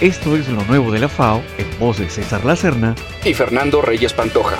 Esto es lo nuevo de la FAO en voz de César Lacerna y Fernando Reyes Pantoja.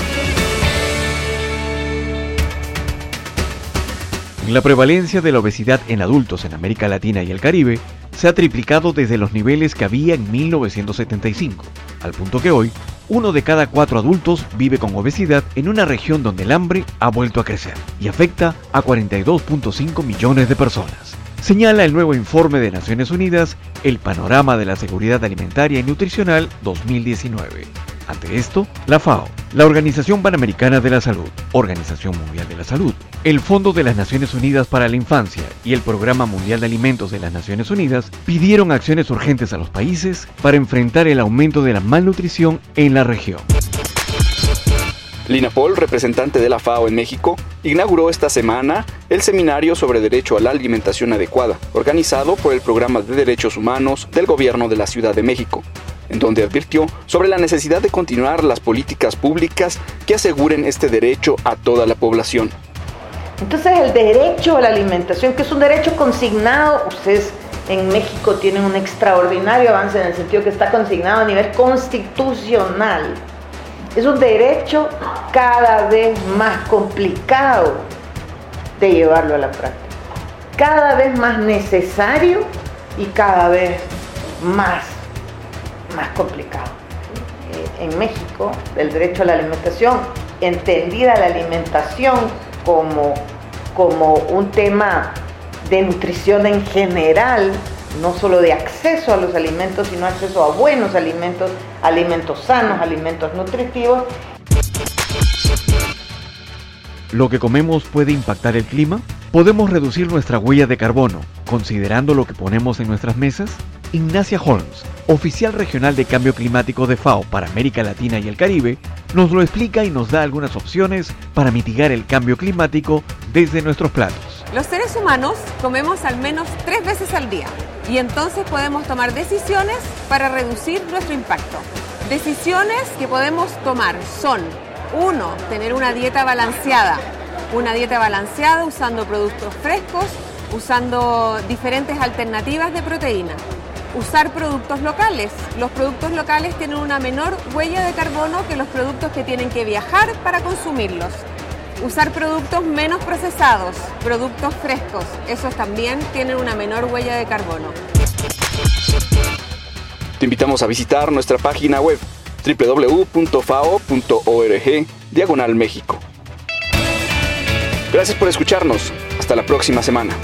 La prevalencia de la obesidad en adultos en América Latina y el Caribe se ha triplicado desde los niveles que había en 1975, al punto que hoy uno de cada cuatro adultos vive con obesidad en una región donde el hambre ha vuelto a crecer y afecta a 42.5 millones de personas. Señala el nuevo informe de Naciones Unidas, el Panorama de la Seguridad Alimentaria y Nutricional 2019. Ante esto, la FAO, la Organización Panamericana de la Salud, Organización Mundial de la Salud, el Fondo de las Naciones Unidas para la Infancia y el Programa Mundial de Alimentos de las Naciones Unidas pidieron acciones urgentes a los países para enfrentar el aumento de la malnutrición en la región. Lina Paul, representante de la FAO en México, inauguró esta semana el seminario sobre derecho a la alimentación adecuada, organizado por el Programa de Derechos Humanos del Gobierno de la Ciudad de México en donde advirtió sobre la necesidad de continuar las políticas públicas que aseguren este derecho a toda la población. Entonces el derecho a la alimentación, que es un derecho consignado, ustedes en México tienen un extraordinario avance en el sentido que está consignado a nivel constitucional. Es un derecho cada vez más complicado de llevarlo a la práctica, cada vez más necesario y cada vez más más complicado. Eh, en México, el derecho a la alimentación, entendida la alimentación como, como un tema de nutrición en general, no solo de acceso a los alimentos, sino acceso a buenos alimentos, alimentos sanos, alimentos nutritivos. ¿Lo que comemos puede impactar el clima? ¿Podemos reducir nuestra huella de carbono considerando lo que ponemos en nuestras mesas? Ignacia Holmes, oficial regional de cambio climático de FAO para América Latina y el Caribe, nos lo explica y nos da algunas opciones para mitigar el cambio climático desde nuestros platos. Los seres humanos comemos al menos tres veces al día y entonces podemos tomar decisiones para reducir nuestro impacto. Decisiones que podemos tomar son, uno, tener una dieta balanceada, una dieta balanceada usando productos frescos, usando diferentes alternativas de proteína usar productos locales. Los productos locales tienen una menor huella de carbono que los productos que tienen que viajar para consumirlos. Usar productos menos procesados, productos frescos, esos también tienen una menor huella de carbono. Te invitamos a visitar nuestra página web www.fao.org diagonal México. Gracias por escucharnos. Hasta la próxima semana.